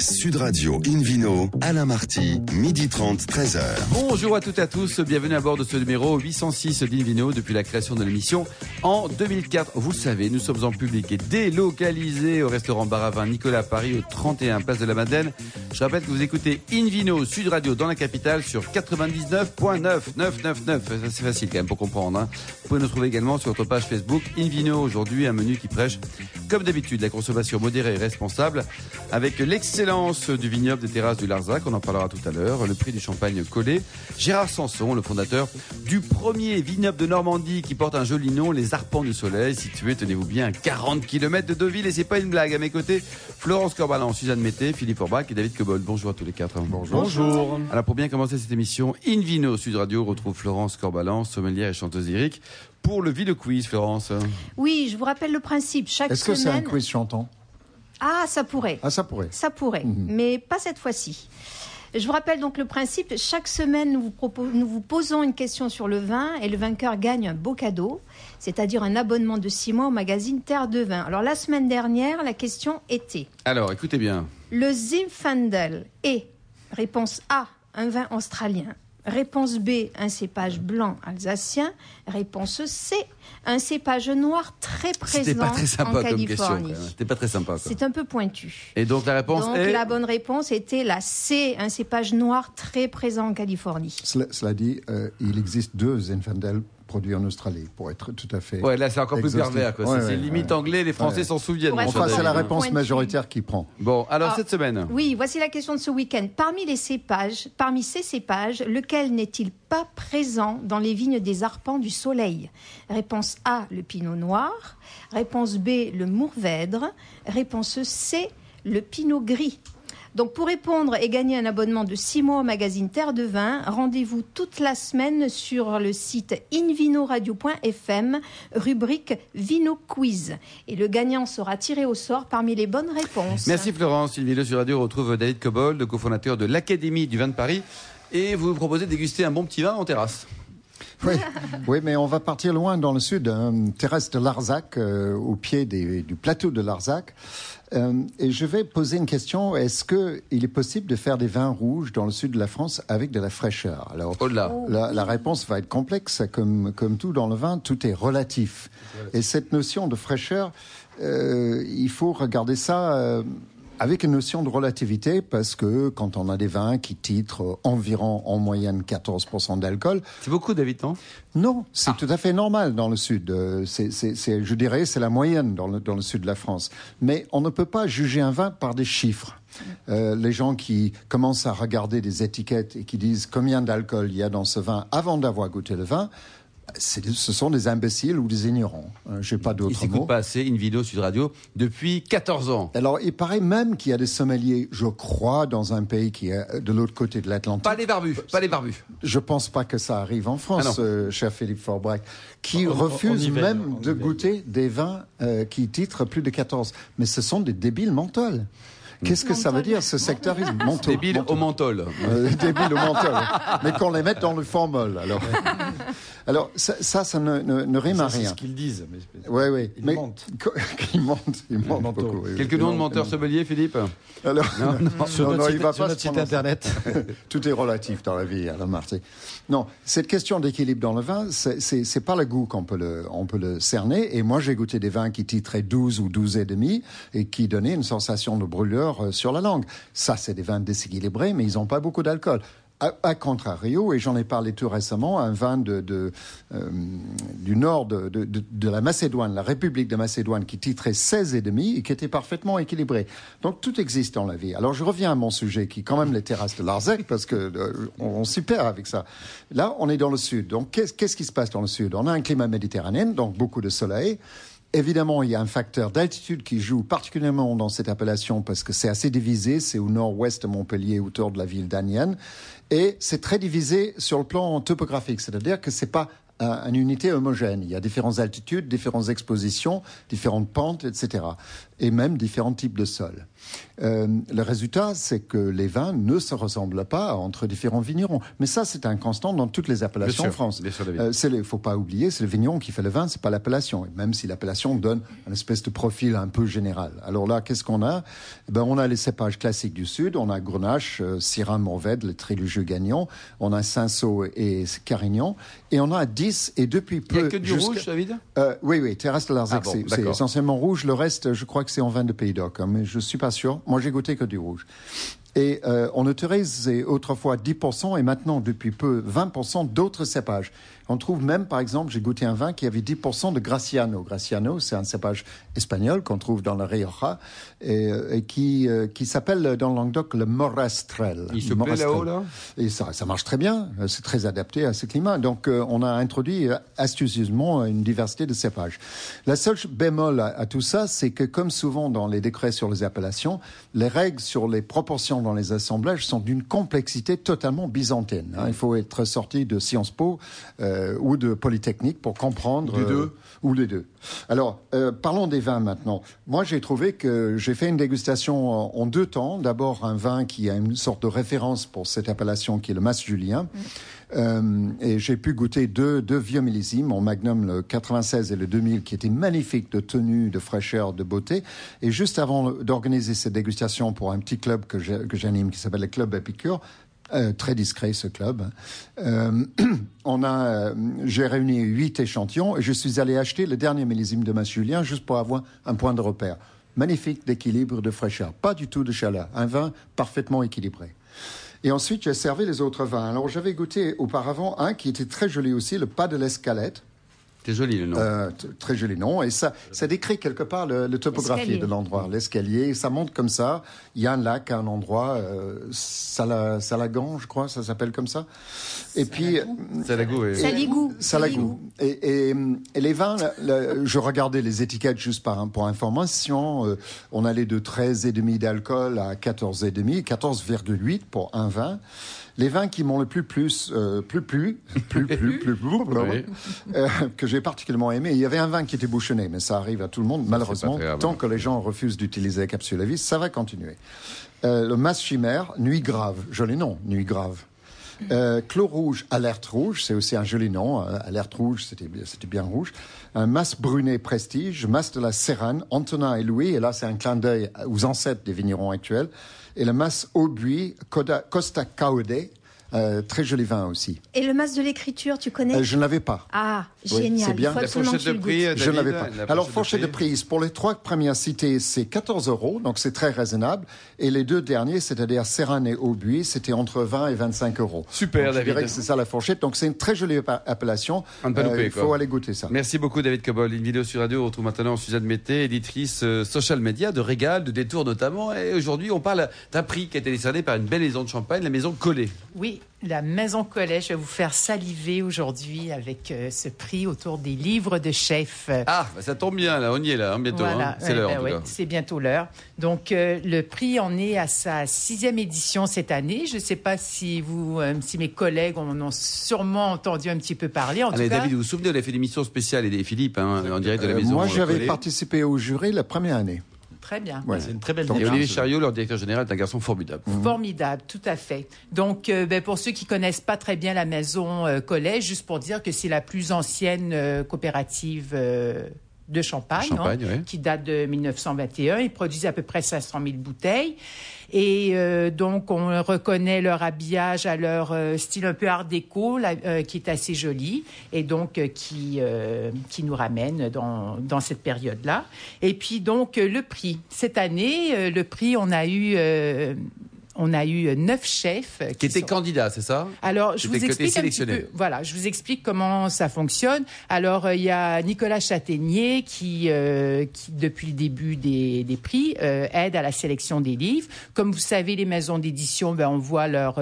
Sud Radio Invino, Alain Marty, midi 30, 13h. Bonjour à toutes et à tous, bienvenue à bord de ce numéro 806 d'Invino depuis la création de l'émission en 2004. Vous le savez, nous sommes en public et délocalisés au restaurant Baravin Nicolas Paris au 31 Place de la Madeleine. Je rappelle que vous écoutez Invino Sud Radio dans la capitale sur 99.9 C'est facile quand même pour comprendre. Hein. Vous pouvez nous trouver également sur notre page Facebook Invino aujourd'hui, un menu qui prêche comme d'habitude la consommation modérée et responsable avec l'excellence du vignoble des terrasses du Larzac, on en parlera tout à l'heure, le prix du champagne collé. Gérard Sanson, le fondateur du premier vignoble de Normandie qui porte un joli nom, les Arpents du Soleil, situé, tenez-vous bien, à 40 km de Deauville et c'est pas une blague. À mes côtés, Florence Corbalan, Suzanne Mété, Philippe Orbach et David Cobol. Bonjour à tous les quatre. Bonjour. Bonjour. Alors pour bien commencer cette émission, In Vino Sud Radio retrouve Florence Corbalan, sommelière et chanteuse lyrique pour le Ville Quiz, Florence. Oui, je vous rappelle le principe. Chaque Est-ce que c'est un quiz chantant? Ah, ça pourrait. Ah, ça pourrait. Ça pourrait, mhm. mais pas cette fois-ci. Je vous rappelle donc le principe. Chaque semaine, nous vous, posons une question sur le vin et le vainqueur gagne un beau cadeau, c'est-à-dire un abonnement de six mois au magazine Terre de Vin. Alors, la semaine dernière, la question était. Alors, écoutez bien. Le Zinfandel est, réponse A, un vin australien. Réponse B, un cépage blanc alsacien. Réponse C, un cépage noir très présent pas très sympa en Californie. C'était pas très sympa. C'est un peu pointu. Et donc la réponse donc, La bonne réponse était la C, un cépage noir très présent en Californie. Cela, dit, euh, il existe deux Zinfandel produit en Australie, pour être tout à fait. Ouais, là c'est encore plus pervers. c'est limite anglais, les Français s'en souviennent. Enfin, c'est la réponse majoritaire qui prend. Bon, alors ah, cette semaine. Oui, voici la question de ce week-end. Parmi les cépages, parmi ces cépages, lequel n'est-il pas présent dans les vignes des arpents du soleil? Réponse A, le pinot noir. Réponse B, le mourvèdre. Réponse C, le pinot gris. Donc pour répondre et gagner un abonnement de 6 mois au magazine Terre de Vin, rendez-vous toute la semaine sur le site invinoradio.fm, rubrique Vino Quiz. Et le gagnant sera tiré au sort parmi les bonnes réponses. Merci Florence. Invino sur Radio retrouve David Cobold, cofondateur de l'Académie du vin de Paris. Et vous vous proposez de déguster un bon petit vin en terrasse. Oui, oui, mais on va partir loin dans le sud, hein, terrasse de Larzac, euh, au pied du plateau de Larzac. Euh, et je vais poser une question. Est-ce qu'il est possible de faire des vins rouges dans le sud de la France avec de la fraîcheur? Alors, oh la, la, réponse va être complexe. Comme, comme tout dans le vin, tout est relatif. Et cette notion de fraîcheur, euh, il faut regarder ça euh, avec une notion de relativité, parce que quand on a des vins qui titrent environ en moyenne 14% d'alcool... C'est beaucoup, David, non c'est ah. tout à fait normal dans le sud. Euh, c'est, je dirais, c'est la moyenne dans le, dans le sud de la France. Mais on ne peut pas juger un vin par des chiffres. Euh, les gens qui commencent à regarder des étiquettes et qui disent combien d'alcool il y a dans ce vin avant d'avoir goûté le vin, ce sont des imbéciles ou des ignorants. Euh, Je n'ai pas d'autres mots. Ils pas assez une vidéo sur Radio depuis 14 ans. Alors, il paraît même qu'il y a des sommeliers, je crois, dans un pays qui est de l'autre côté de l'Atlantique. Pas les barbus, pas les barbus. Je pense pas que ça arrive en France, ah euh, cher Philippe Forbrac, qui refuse même de goûter des vins euh, qui titrent plus de 14. Mais ce sont des débiles mentaux. Qu'est-ce que ça veut dire, ce sectarisme mental Débile au menthol. débile au menthol. Mais qu'on les mette dans le formol, alors. Alors, ça, ça, ne, ne, rime à rien. C'est ce qu'ils disent. Oui, oui. Ils mentent. ils mentent. Ils mentent beaucoup. Quelques noms de menteurs sommeliers, Philippe Alors, non, non, sur, notre, site, sur notre site, internet. Tout est relatif dans la vie, Alain Marty. Non, cette question d'équilibre dans le vin, c'est pas le goût qu'on peut le, on peut le cerner. Et moi, j'ai goûté des vins qui titraient 12 ou 12 et demi et qui donnaient une sensation de brûleur euh, sur la langue. Ça, c'est des vins déséquilibrés, mais ils n'ont pas beaucoup d'alcool. À, contrario, et j'en ai parlé tout récemment, un vin de, euh, du nord de, de, la Macédoine, la République de Macédoine, qui titrait 16 et demi et qui était parfaitement équilibré. Donc tout existe dans la vie. Alors je reviens à mon sujet, qui est quand même les terrasses de Larzac, parce que euh, on, s'y perd avec ça. Là, on est dans le sud. Donc qu'est-ce qui se passe dans le sud? On a un climat méditerranéen, donc beaucoup de soleil. Évidemment, il y a un facteur d'altitude qui joue particulièrement dans cette appellation parce que c'est assez divisé. C'est au nord-ouest de Montpellier, autour de la ville d'Anienne. Et c'est très divisé sur le plan topographique. C'est-à-dire que c'est pas une unité homogène. Il y a différentes altitudes, différentes expositions, différentes pentes, etc. Et même différents types de sols. Euh, le résultat, c'est que les vins ne se ressemblent pas entre différents vignerons. Mais ça, c'est un constant dans toutes les appellations en France. Il euh, ne faut pas oublier, c'est le vigneron qui fait le vin, c'est pas l'appellation. Même si l'appellation donne une espèce de profil un peu général. Alors là, qu'est-ce qu'on a? Eh ben, On a les cépages classiques du Sud. On a Grenache, euh, Syrah, Mourvèdre, le Trilogieux gagnant. On a Cinsault et Carignan. Et on a 10 et depuis peu... Il n'y a que du rouge, David? Euh, Oui, oui, Terrasse de Larzac, ah c'est essentiellement rouge. Le reste, je crois que c'est en vin de Pays d'Oc, hein, mais je suis pas sûr. Moi, j'ai goûté que du rouge. Et euh, on autorise autrefois 10% et maintenant, depuis peu, 20% d'autres cépages. On trouve même, par exemple, j'ai goûté un vin qui avait 10% de Graciano. Graciano, c'est un cépage espagnol qu'on trouve dans la Rioja et, euh, qui, euh, qui s'appelle dans le Languedoc le Morastrel. Il se plaît là-haut, là? Et ça, ça marche très bien. C'est très adapté à ce climat. Donc, on a introduit astucieusement une diversité de cépages. La seule bémol à, tout ça, c'est que comme souvent dans les décrets sur les appellations, les règles sur les proportions dans les assemblages sont d'une complexité totalement byzantine. Hein. Il faut être sorti de Sciences Po. Euh, ou de Polytechnique pour comprendre. Les deux euh, Ou les deux. Alors, euh, parlons des vins maintenant. Moi, j'ai trouvé que j'ai fait une dégustation en, deux temps. D'abord, un vin qui a une sorte de référence pour cette appellation qui est le Mas Julien. Mm. et j'ai pu goûter deux, deux vieux millésimes, mon Magnum le 96 et le 2000, qui étaient magnifiques de tenue, de fraîcheur, de beauté. Et juste avant d'organiser cette dégustation pour un petit club que j'anime, qui s'appelle le Club Épicure, euh, très discret ce club. Euh, on a, euh, j'ai réuni huit échantillons et je suis allé acheter le dernier millésime de Julien juste pour avoir un point de repère. Magnifique d'équilibre, de fraîcheur, pas du tout de chaleur, un vin parfaitement équilibré. Et ensuite, j'ai servi les autres vins. Alors, j'avais goûté auparavant un qui était très joli aussi, le pas de l'escalette. C'est joli le nom. Euh, très joli nom. Et ça, ça décrit quelque part le, topographie de l'endroit, l'escalier. Ça monte comme ça. Il y a un lac à un endroit, euh, Salagan, je crois, ça s'appelle comme ça. Et puis. Salagou, oui. Saligou. Salagou. Et, et, les vins, je regardais les étiquettes juste par, pour information. Euh, on allait de 13,5 d'alcool à 14,5, 14,8 pour un vin les vins qui m'ont le plus plus euh, plus plus plus plus plus, euh, que j'ai particulièrement aimé. Il y avait un vin qui était bouchonné, mais ça arrive à tout le monde malheureusement. tant que les gens refusent d'utiliser la capsule à vis, ça va continuer. Euh, le Mas Chimère, Nuit Grave, joli nom, Nuit Grave. Euh, Clos Rouge, Alerte Rouge, c'est aussi un joli nom. Alerte Rouge, c'était bien rouge. Un Mas Brunet Prestige, Mas de la Serrane, Antonin et Louis, et là c'est un clin d'œil aux ancêtres des vignerons actuels et le mas Aubuis Costa Caude, euh, très joli vin aussi. Et le masque de l'écriture, tu connais euh, Je ne l'avais pas. Ah, génial. c'est bien. la fourchette de prix, Je ne l'avais pas. Alors, fourchette de prix, pour les trois premières cités, c'est 14 euros, donc c'est très raisonnable. Et les deux derniers, c'est-à-dire Serran et Aubuis, c'était entre 20 et 25 euros. Super, donc, David. Je dirais que c'est ça la fourchette. Donc, c'est une très jolie appellation. Euh, il faut aller goûter ça. Merci beaucoup, David Cobol. Une vidéo sur radio. On retrouve maintenant Suzanne Mété, éditrice social media de Régal, de Détour notamment. Et aujourd'hui, on parle d'un prix qui a été décerné par une belle maison de champagne, la maison Collet. Oui, la Maison Collet. Je vais vous faire saliver aujourd'hui avec euh, ce prix autour des livres de chef. Ah, bah, ça tombe bien, là, on y est là, hein, bientôt. Hein. C'est l'heure. Ben c'est bientôt l'heure. Donc, euh, le prix en est à sa sixième édition cette année. Je ne sais pas si vous, euh, si mes collègues en ont sûrement entendu un petit peu parler. En Allez, David, vous vous souvenez, on a fait l'émission spéciale et Philippe, hein, en direct de la Maison Moi, j'avais participé au jury la première année. Très bien. c'est une très belle Et Olivier Chariot, leur directeur général, est un garçon formidable. Mhm. Formidable, tout à fait. Donc, euh, ben, pour ceux qui connaissent pas très bien la maison euh, Collège, juste pour dire que c'est la plus ancienne euh, coopérative de Champagne, hein, qui date de 1921. Ils produisent à peu près 500 000 bouteilles. Et euh, donc, on reconnaît leur habillage à leur euh, style un peu art déco, euh, qui est assez joli, et donc qui, qui nous ramène dans, dans cette période-là. Et puis, donc, le prix. Cette année, le prix, on a eu on a eu neuf chefs qui, étaient candidats, c'est ça Alors, je vous explique un petit peu. Voilà, je vous explique comment ça fonctionne. Alors, euh, il y a Nicolas Châtaignier qui, euh, qui depuis le début des, des prix, euh, aide à la sélection des livres. Comme vous savez, les maisons d'édition, ben, on voit leur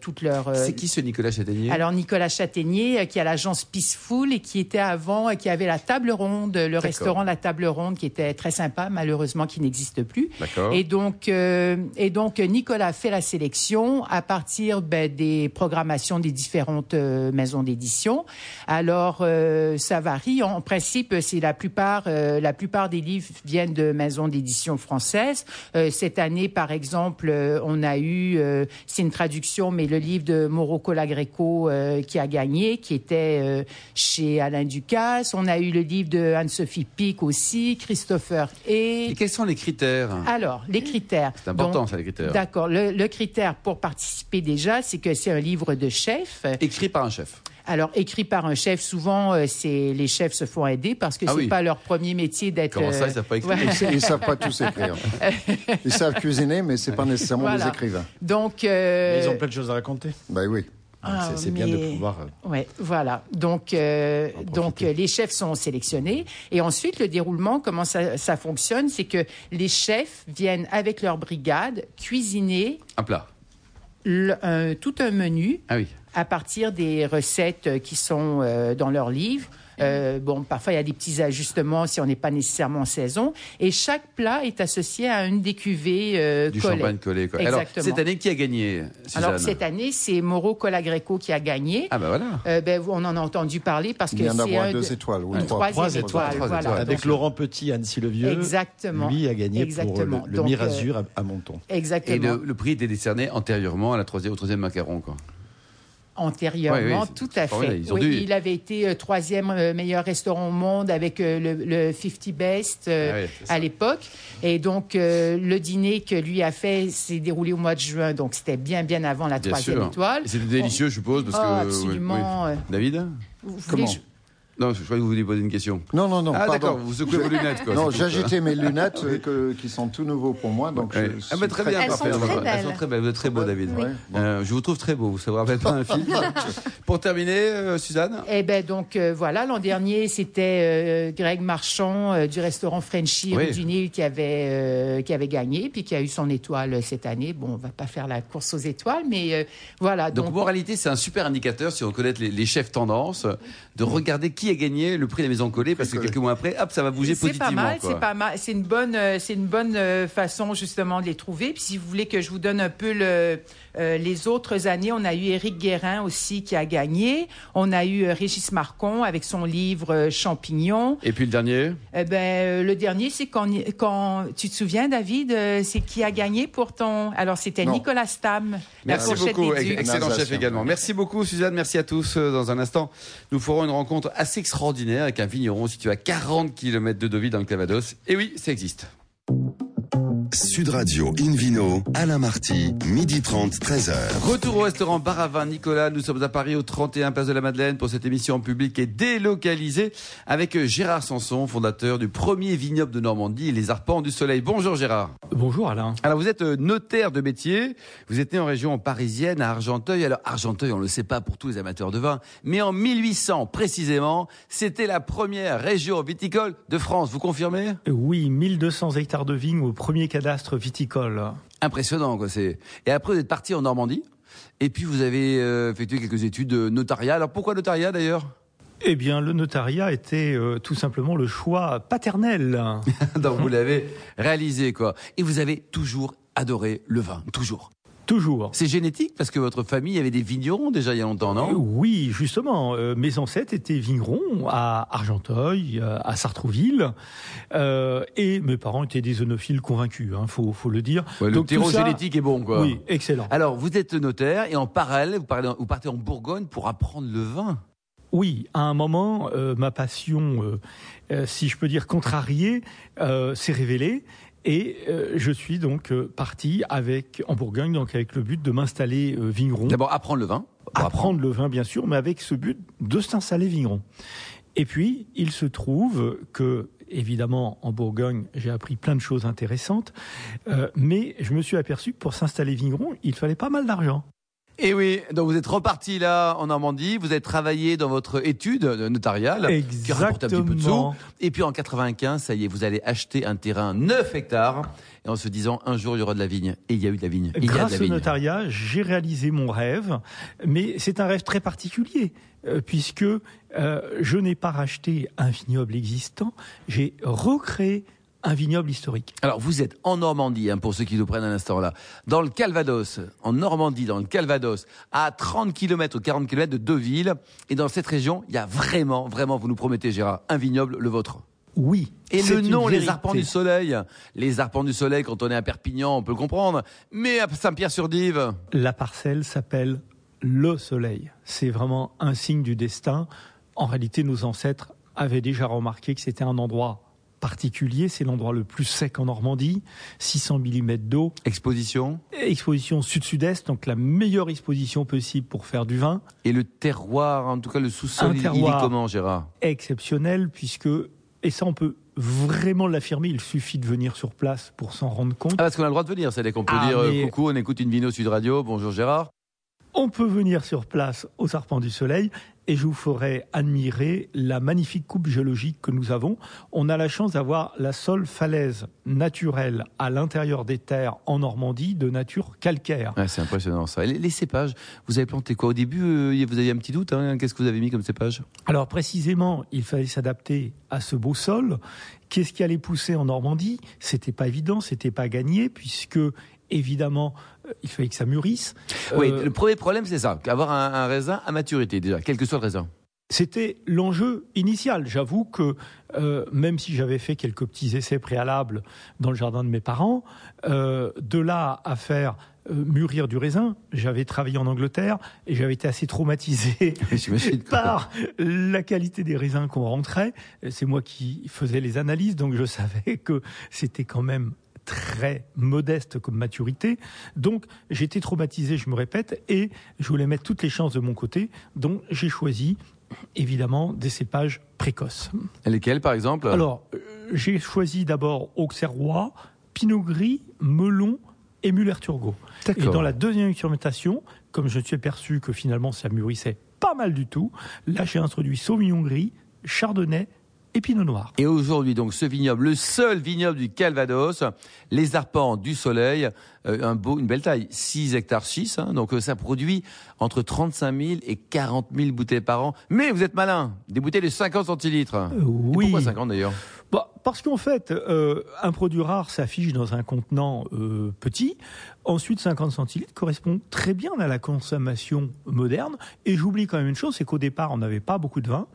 toutes leurs. c'est qui ce Nicolas Châtaignier? Alors, Nicolas Châtaignier, qui a l'agence Peaceful et qui était avant, qui avait la table ronde, le restaurant La Table Ronde, qui était très sympa, malheureusement qui n'existe plus. D'accord. Et donc, et donc Nicolas fait la sélection à partir ben, des programmations des différentes euh, maisons d'édition. Alors, euh, ça varie. En principe, c'est la plupart, euh, la plupart des livres viennent de maisons d'édition françaises. cette année, par exemple, on a eu, c'est une traduction, mais le livre de Mauro Colagreco qui a gagné, qui était chez Alain Ducasse. On a eu le livre de Anne-Sophie Pic aussi, Christopher et... et quels sont les critères? Alors, les critères. C'est important, ça, les critères. D'accord. Le, critère pour participer déjà, c'est que c'est un livre de chef. Écrit par un chef. Alors, écrit par un chef, souvent, euh, c'est les chefs se font aider parce que ce ah c'est pas leur premier métier d'être. Comment ça, ils savent pas écrire Ils, savent pas tous écrire. Ils savent cuisiner, mais c'est pas nécessairement des écrivains. Donc. Euh, ils ont plein de choses à raconter. Ben oui. Ah, c'est bien de pouvoir. Euh, ouais, voilà. Donc, donc les chefs sont sélectionnés et ensuite le déroulement, comment ça, ça fonctionne, c'est que les chefs viennent avec leur brigade cuisiner un plat, tout un menu. Ah oui à partir des recettes qui sont euh, dans leur livre. Euh, bon, parfois il y a des petits ajustements si on n'est pas nécessairement en saison. Et chaque plat est associé à une des cuvées euh, du champagne collé. Quoi. Alors cette année, qui a gagné Suzanne Alors cette année, c'est Moro Colagreco qui a gagné. Ah ben voilà. Euh, ben, on en a entendu parler parce que c'est un deux étoiles, ou trois, étoiles, Voilà. Avec Laurent Petit, Annecy Le Vieux. Exactement. Lui a gagné pour le, Mirazur à, à Monton. Exactement. Et le, prix était décerné antérieurement à la troisième, au troisième macaron, quoi antérieurement, tout à fait. Il avait été euh, troisième euh, meilleur restaurant au monde avec euh, le, 50 Best ah à l'époque. Et donc, le dîner que lui a fait s'est déroulé au mois de juin, donc c'était bien, bien avant la troisième étoile. C'était délicieux, je suppose, parce oh, Absolument. David? Comment non, je crois que vous vouliez poser une question. Non, non, non. Ah, d'accord, vous secouez vos lunettes. Quoi, non, j'agitais mes lunettes euh, qui sont tout nouveaux pour moi. Donc ah, mais très, bien, Elles sont très belles. Elles sont très belles. Vous êtes très beau, David. Euh, je vous trouve très beau. Vous savez rappelle pas un film. pour terminer, euh, Suzanne? Eh bien, donc, voilà, l'an dernier, c'était Greg Marchand du restaurant Frenchy du Nil qui avait, qui avait gagné, puis qui a eu son étoile cette année. Bon, on va pas faire la course aux étoiles, mais voilà. Donc, moralité, c'est un super indicateur, si on connaît les, les chefs tendances, de regarder qui a gagné le prix de la maison collée parce que quelques mois après, hop, ça va bouger positivement. C'est pas mal, c'est pas mal. C'est une bonne, euh, c'est une bonne euh, façon justement de les trouver. Puis si vous voulez que je vous donne un peu le, euh, les autres années, on a eu Éric Guérin aussi qui a gagné. On a eu Régis Marcon avec son livre Champignons. Et puis le dernier? Eh ben, Le dernier, c'est quand, quand, tu te souviens, David, c'est qui a gagné pour ton... Alors, c'était Nicolas Stam. Merci beaucoup. Excellent chef également. Merci beaucoup, Suzanne. Merci à tous. Dans un instant, nous ferons une rencontre assez extraordinaire avec un vigneron situé à 40 km de Deauville dans le Cavados. Et oui, ça existe. Sud Radio Invino, Alain Marty, midi 30, 13h. Retour au restaurant Baravin Nicolas. Nous sommes à Paris au 31 Place de la Madeleine pour cette émission en public et délocalisée avec Gérard Sanson, fondateur du premier vignoble de Normandie, les Arpents du Soleil. Bonjour Gérard. Bonjour Alain. Alors vous êtes euh, notaire de métier. Vous êtes né en région parisienne à Argenteuil. Alors Argenteuil, on ne le sait pas pour tous les amateurs de vin, mais en 1800 précisément, c'était la première région viticole de France. Vous confirmez? Oui, 1200 hectares de vignes au premier cadastre viticole. Impressionnant, quoi. C'est... Et après, vous êtes parti en Normandie, et puis vous avez euh, effectué quelques études de notariat. Alors pourquoi notariat d'ailleurs? Eh bien, le notariat était euh, tout simplement le choix paternel. Donc vous l'avez réalisé, quoi. Et vous avez toujours adoré le vin, toujours. Toujours. C'est génétique parce que votre famille avait des vignerons déjà il y a longtemps, non? Oui, justement. Euh, mes ancêtres étaient vignerons à Argenteuil, euh, à Sartrouville, euh, et mes parents étaient des onophiles convaincus. Il hein, faut, faut, le dire. le terreau génétique est bon, quoi. Oui, excellent. Alors, vous êtes notaire et en parallèle, vous, vous partez en Bourgogne pour apprendre le vin. Oui, à un moment, ma passion, si je peux dire contrariée, s'est révélée et euh, je suis donc euh, parti avec en Bourgogne, donc avec le but de m'installer euh, vigneron. D'abord apprendre le vin. Apprendre, le vin, bien sûr, mais avec ce but de s'installer vigneron. Et puis, il se trouve que, évidemment, en Bourgogne, j'ai appris plein de choses intéressantes, mais je me suis aperçu que pour s'installer vigneron, il fallait pas mal d'argent. Et oui, donc vous êtes reparti là en Normandie, vous avez travaillé dans votre étude notariale qui rapporte un petit peu de sous. Et puis en 95, ça y est, vous allez acheter un terrain 9 hectares et en se disant un jour il y aura de la vigne. Et il y a eu de la vigne. Grâce au notariat, j'ai réalisé mon rêve, mais c'est un rêve très particulier euh, puisque euh, je n'ai pas racheté un vignoble existant, j'ai recréé un vignoble historique. Alors vous êtes en Normandie, hein, pour ceux qui nous prennent à l'instant là, dans le Calvados, en Normandie, dans le Calvados, à 30 km ou 40 km de Deauville, et dans cette région, il y a vraiment, vraiment, vous nous promettez Gérard, un vignoble, le vôtre. Oui. Et le nom, les arpents du soleil. Les arpents du soleil, quand on est à Perpignan, on peut le comprendre. Mais à Saint-Pierre-sur-Dive. La parcelle s'appelle le soleil. C'est vraiment un signe du destin. En réalité, nos ancêtres avaient déjà remarqué que c'était un endroit particulier. C'est l'endroit le plus sec en Normandie, 600 mm d'eau. Exposition Exposition sud-sud-est, donc la meilleure exposition possible pour faire du vin. Et le terroir, en tout cas le sous-sol, il est comment, Gérard? Exceptionnel, puisque, et ça on peut vraiment l'affirmer, il suffit de venir sur place pour s'en rendre compte. Ah, parce qu'on a le droit de venir, c'est-à-dire qu'on peut ah, dire euh, coucou, on écoute une Vino Sud Radio, bonjour Gérard. On peut venir sur place aux Arpents du Soleil et je vous ferai admirer la magnifique coupe géologique que nous avons. On a la chance d'avoir la seule falaise naturelle à l'intérieur des terres en Normandie de nature calcaire. c'est impressionnant ça. Les, cépages, vous avez planté quoi? Au début, euh, vous aviez un petit doute. Hein? Qu'est-ce que vous avez mis comme cépage? Alors précisément, il fallait s'adapter à ce beau sol. Qu'est-ce qui allait pousser en Normandie? C'était pas évident, c'était pas gagné puisque évidemment, euh, il fallait que ça mûrisse. Oui, euh, le premier problème, c'est ça, avoir un, raisin à maturité, déjà, quel que soit le raisin. C'était l'enjeu initial. J'avoue que euh, même si j'avais fait quelques petits essais préalables dans le jardin de mes parents, de là à faire mûrir du raisin, j'avais travaillé en Angleterre et j'avais été assez traumatisé par la qualité des raisins qu'on rentrait. C'est moi qui faisais les analyses, donc je savais que c'était quand même très modeste comme maturité. Donc j'étais traumatisé, je me répète, et je voulais mettre toutes les chances de mon côté. Donc j'ai choisi évidemment des cépages précoces. lesquels par exemple? Alors euh, j'ai choisi d'abord Auxerrois, Pinot Gris, Melon et Muller-Turgot. Et dans la deuxième fermentation, comme je me suis aperçu que finalement ça mûrissait pas mal du tout, là j'ai introduit Sauvignon Gris, Chardonnay et Pinot Noir. Et aujourd'hui, donc, ce vignoble, le seul vignoble du Calvados, les arpents du soleil, euh, un beau, une belle taille, 6 hectares 6, hein, donc euh, ça produit entre 35 000 et 40 000 bouteilles par an. Mais vous êtes malin, des bouteilles de 50 centilitres. Euh, oui. pourquoi 50 d'ailleurs? Bah, parce qu'en fait, un produit rare s'affiche dans un contenant petit. Ensuite, 50 centilitres correspond très bien à la consommation moderne. Et j'oublie quand même une chose, c'est qu'au départ, on n'avait pas beaucoup de vin.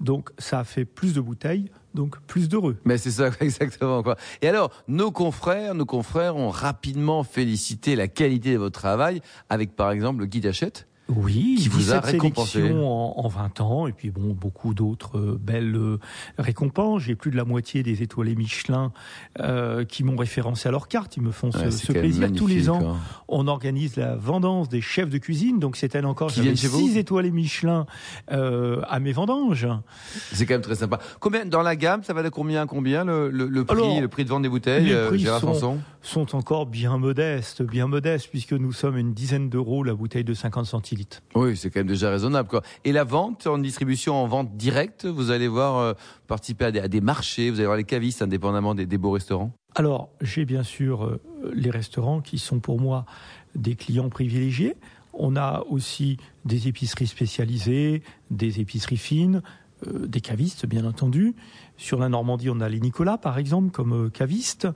Donc, ça a fait plus de bouteilles donc plus d'heureux. Mais c'est ça exactement. Et alors, nos confrères, nos confrères ont rapidement félicité la qualité de votre travail avec par exemple le guide Hachette oui, qui vous a récompensé en, en 20 ans et puis bon beaucoup d'autres euh, belles euh, récompenses. J'ai plus de la moitié des étoilés Michelin euh, qui m'ont référencé à leur carte. Ils me font ce, plaisir tous les ans. Hein. On organise la vendange des chefs de cuisine, donc c'est elle encore. J'avais six étoilés Michelin à mes vendanges. C'est quand même très sympa. Combien dans la gamme Ça va de combien à combien le, le, prix, le prix de vente des bouteilles, les prix sont, sont encore bien modestes, bien modestes puisque nous sommes une dizaine d'euros la bouteille de 50 Oui, c'est quand même déjà raisonnable. Quoi. Et la vente en distribution, en vente directe, vous allez voir euh, participer à des, marchés, vous allez voir les cavistes indépendamment des, beaux restaurants Alors, j'ai bien sûr euh, les restaurants qui sont pour moi des clients privilégiés. On a aussi des épiceries spécialisées, des épiceries fines, euh, des cavistes, bien entendu. Sur la Normandie, on a les Nicolas, par exemple, comme euh, caviste.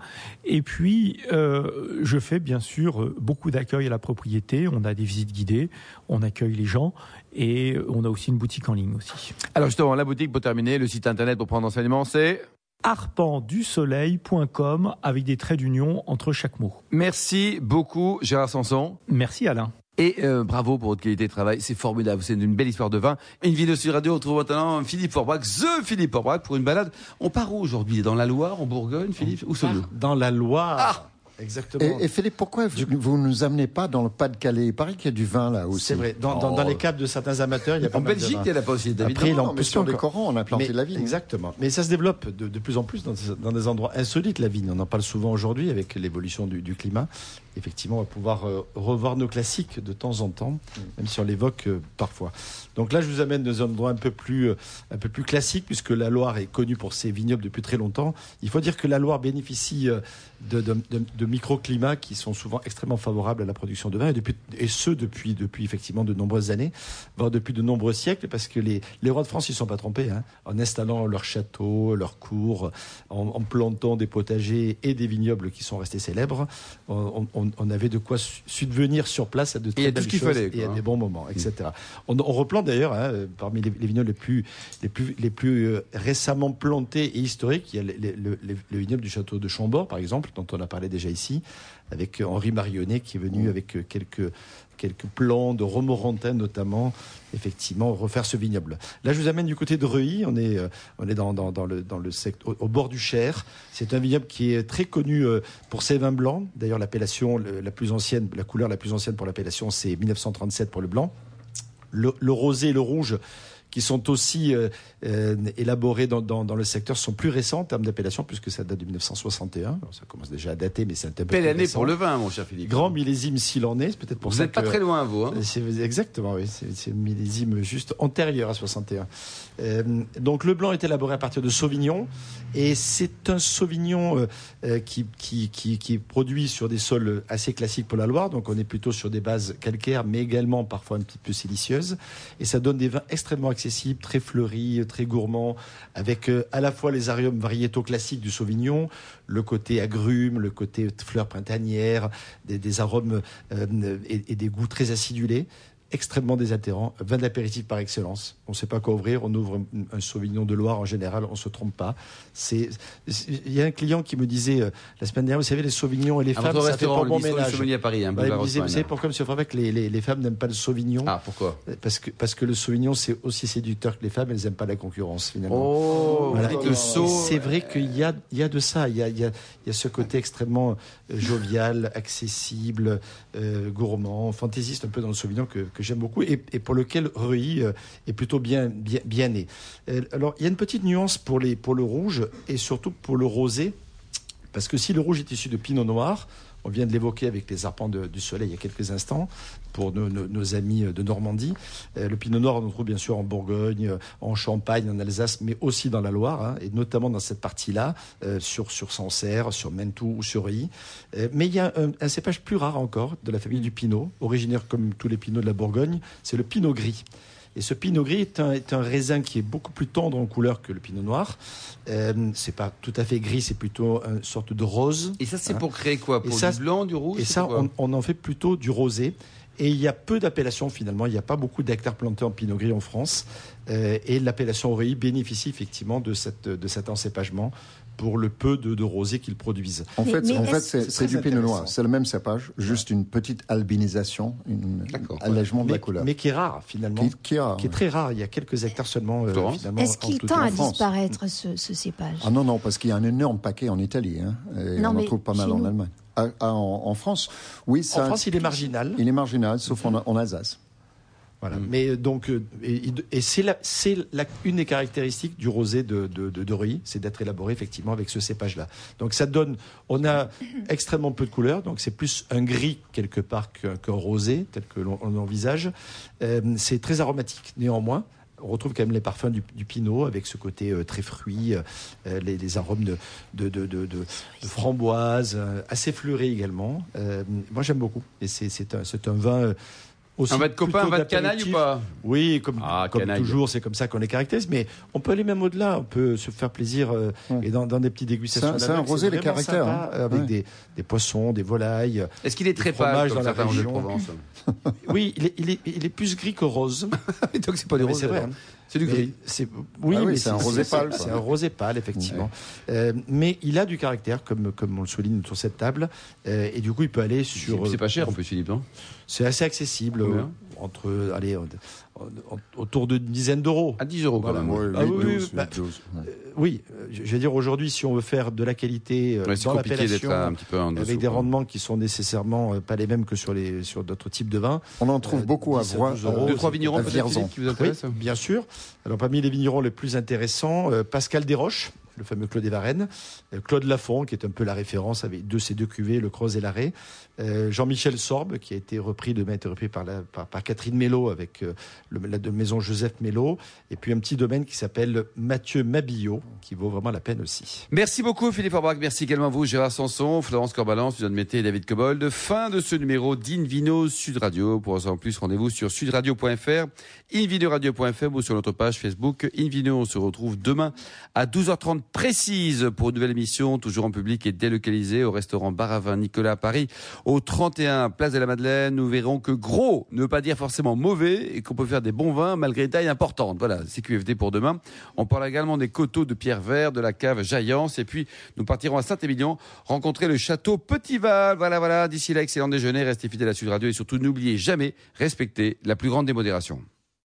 Et puis, euh, je fais bien sûr beaucoup d'accueil à la propriété. On a des visites guidées, on accueille les gens et on a aussi une boutique en ligne aussi. Alors justement, la boutique pour terminer, le site internet pour prendre enseignement, c'est arpentdusoleil.com avec des traits d'union entre chaque mot. Merci beaucoup Gérard Sanson. Merci Alain. Et euh, bravo pour votre qualité de travail, c'est formidable, c'est une belle histoire de vin. Une vidéo sur radio, on trouve maintenant Philippe Forbrac, The Philippe Forbrac pour une balade. On part où aujourd'hui? Dans la Loire, en Bourgogne, Philippe? Où sommes-nous? Dans la Loire. Ah Exactement. Et, Philippe, pourquoi vous, ne nous amenez pas dans le Pas-de-Calais? Il paraît qu'il y a du vin là aussi. C'est vrai. Dans, dans, les caves de certains amateurs, il y a pas En Belgique, il y en a pas aussi. Après, non, mais sur les Corans, on a planté la vigne. Exactement. Mais ça se développe de, plus en plus dans, des endroits insolites, la vigne. On en parle souvent aujourd'hui avec l'évolution du, climat. Effectivement, on va pouvoir euh, revoir nos classiques de temps en temps, même si on l'évoque euh, parfois. Donc là, je vous amène dans un endroit un peu plus, un peu plus classique, puisque la Loire est connue pour ses vignobles depuis très longtemps. Il faut dire que la Loire bénéficie de, de, microclimats qui sont souvent extrêmement favorables à la production de vin, et, depuis, et ce depuis, depuis effectivement de nombreuses années, voire depuis de nombreux siècles, parce que les, les rois de France, ils ne sont pas trompés, hein, en installant leurs châteaux, leurs cours, en, plantant des potagers et des vignobles qui sont restés célèbres. On, on, avait de quoi subvenir sur place à de très belles choses et à des bons moments, etc. Mm. On, replante d'ailleurs, hein, parmi les, vignobles les plus, les plus, les plus euh, récemment plantés et historiques, il y a le vignoble du château de Chambord, par exemple, dont on a parlé déjà ici, avec Henri Marionnet qui est venu mm. avec quelques quelques plans de Romorantin notamment, effectivement, refaire ce vignoble. Là, je vous amène du côté de Reuilly, on est, euh, on est dans, dans, le, dans le secteur, au, bord du Cher. C'est un vignoble qui est très connu euh, pour ses vins blancs. D'ailleurs, l'appellation la plus ancienne, la couleur la plus ancienne pour l'appellation, c'est 1937 pour le blanc. Le, le rosé et le rouge qui sont aussi euh, euh, élaborées dans, dans, le secteur sont plus récents en termes d'appellation, puisque ça date de 1961. ça commence déjà à dater, mais c'est un peu Belle année pour le vin, mon cher Philippe. Grand millésime s'il en est, peut-être pour vous ça. Vous n'êtes pas très loin, vous. Hein exactement, oui. C'est un millésime juste antérieur à 61. Euh, donc le blanc est élaboré à partir de Sauvignon, et c'est un Sauvignon qui, qui, qui, qui est produit sur des sols assez classiques pour la Loire. Donc on est plutôt sur des bases calcaires, mais également parfois un petit peu silicieuses. Et ça donne des vins extrêmement très fleuri, très gourmand, avec euh, à la fois les arômes variétaux classiques du Sauvignon, le côté agrumes, le côté fleurs printanières, des, arômes euh, et, des goûts très acidulés extrêmement désaltérant, vin d'apéritif par excellence. On ne sait pas quoi ouvrir, on ouvre un, Sauvignon de Loire en général, on ne se trompe pas. C'est, il y a un client qui me disait euh, la semaine dernière, vous savez, les Sauvignons et les femmes, ça fait pas bon ménage. à Paris, bah, il me disait, vous savez pourquoi, Monsieur Favec, les, les, les, femmes n'aiment pas le Sauvignon? Ah, pourquoi? Euh, parce que, parce que le Sauvignon, c'est aussi séducteur que les femmes, elles n'aiment pas la concurrence, finalement. Oh, voilà. C'est vrai qu'il y a, il y a de ça, il y a, il y a, il y a ce côté extrêmement euh, jovial, accessible, gourmand, fantaisiste un peu dans le Sauvignon que, que j'aime beaucoup et, pour lequel Reuilly est plutôt bien, bien, bien né. Alors, il y a une petite nuance pour, les, pour le rouge et surtout pour le rosé, parce que si le rouge est issu de pinot noir, on vient de l'évoquer avec les arpents du soleil il y a quelques instants pour nos, amis de Normandie. Euh, le pinot noir, on le trouve bien sûr en Bourgogne, euh, en Champagne, en Alsace, mais aussi dans la Loire, hein, et notamment dans cette partie-là, euh, sur, sur Sancerre, sur Mentou ou sur Ry. mais il y a un, cépage plus rare encore de la famille du pinot, originaire comme tous les pinots de la Bourgogne, c'est le pinot gris. Et ce pinot gris est un, est un, raisin qui est beaucoup plus tendre en couleur que le pinot noir. Euh, c'est pas tout à fait gris, c'est plutôt une sorte de rose. Et ça, c'est pour créer quoi Pour du blanc, du rouge Et ça, on, en fait plutôt du rosé. Et il y a peu d'appellations finalement. Il n'y a pas beaucoup d'hectares plantés en pinot gris en France. Euh, et l'appellation Aurélie bénéficie effectivement de, cette, de cet encépagement pour le peu de, rosé qu'ils produisent. En fait, en fait c'est du pinot noir. C'est le même cépage, juste une petite albinisation, un allègement de la couleur. Mais qui est rare finalement. Qui, est, très rare. Il y a quelques hectares seulement. Euh, Est-ce qu'il tend à disparaître ce, cépage? Ah non, non, parce qu'il y a un énorme paquet en Italie. Hein, et on en trouve pas mal en Allemagne. Ah, ah, en, France, oui. Ça, en France, il est marginal. Il est marginal, sauf en Alsace. Voilà. Mm. Mais euh, donc, euh, et, c'est une des caractéristiques du rosé de, de, de, c'est d'être élaboré effectivement avec ce cépage-là. Donc ça donne, on a extrêmement peu de couleurs, donc c'est plus un gris quelque part qu'un rosé tel que l'on envisage. Euh, c'est très aromatique néanmoins on retrouve quand même les parfums du, pinot avec ce côté très fruit, les, arômes de, de, de, de framboise, assez fleuré également. moi j'aime beaucoup et c'est un, un, vin un va de copain, un va de canaille ou pas Oui, comme, ah, toujours, c'est comme ça qu'on les caractérise. Mais on peut aller même au-delà. On peut se faire plaisir euh, et dans, des petites dégustations. C'est un rosé les caractères. Hein. avec des, poissons, des volailles. Est-ce qu'il est très pâle dans la région de Provence Oui, il est, plus gris que rose. Donc c'est pas du rose. C'est vrai. Hein. C'est du gris. oui, ah mais c'est un rosé pâle. C'est un rosé pâle, effectivement. Euh, mais il a du caractère, comme, comme on le souligne sur cette table. Euh, et du coup, il peut aller sur. C'est pas cher en plus, Philippe, C'est assez accessible. Entre, allez, autour d'une dizaine d'euros. À 10 euros quand même. Ah oui, euh, je vais dire aujourd'hui, si on veut faire de la qualité euh, dans l'appellation, avec des rendements qui sont nécessairement euh, pas les mêmes que sur les sur d'autres types de vins. On en trouve beaucoup à voir. Deux trois vignerons peut-être qui vous intéressent. bien sûr. Alors parmi les vignerons les plus intéressants, Pascal Desroches, le fameux Claude et Varennes. Claude Lafont, qui est un peu la référence avec de ces deux cuvées, le Croze et l'Arrêt. Jean-Michel Sorbe, qui a été repris, demain été repris par, la, par, Catherine Mello avec la de maison Joseph Mello. Et puis un petit domaine qui s'appelle Mathieu Mabillot, qui vaut vraiment la peine aussi. Merci beaucoup Philippe Orbach. Merci également à vous Gérard Sanson, Florence Corbalance, Suzanne Mété et David Cobold. Fin de ce numéro d'Invino Sud Radio. Pour en savoir plus, rendez-vous sur sudradio.fr, invinoradio.fr ou sur notre page Facebook Invino. On se retrouve demain à 12h30 précise pour une nouvelle émission, toujours en public et délocalisée au restaurant Baravin Nicolas à Paris, au 31 Place de la Madeleine. Nous verrons que gros ne veut pas dire forcément mauvais et qu'on peut faire des bons vins malgré des tailles importantes. Voilà, c'est QFD pour demain. On parle également des coteaux de pierre vert, de la cave Jaillance et puis nous partirons à Saint-Émilion rencontrer le château Petit-Val. Voilà, voilà. D'ici là, excellent déjeuner. Restez fidèles à Sud Radio et surtout n'oubliez jamais, respecter la plus grande démodération.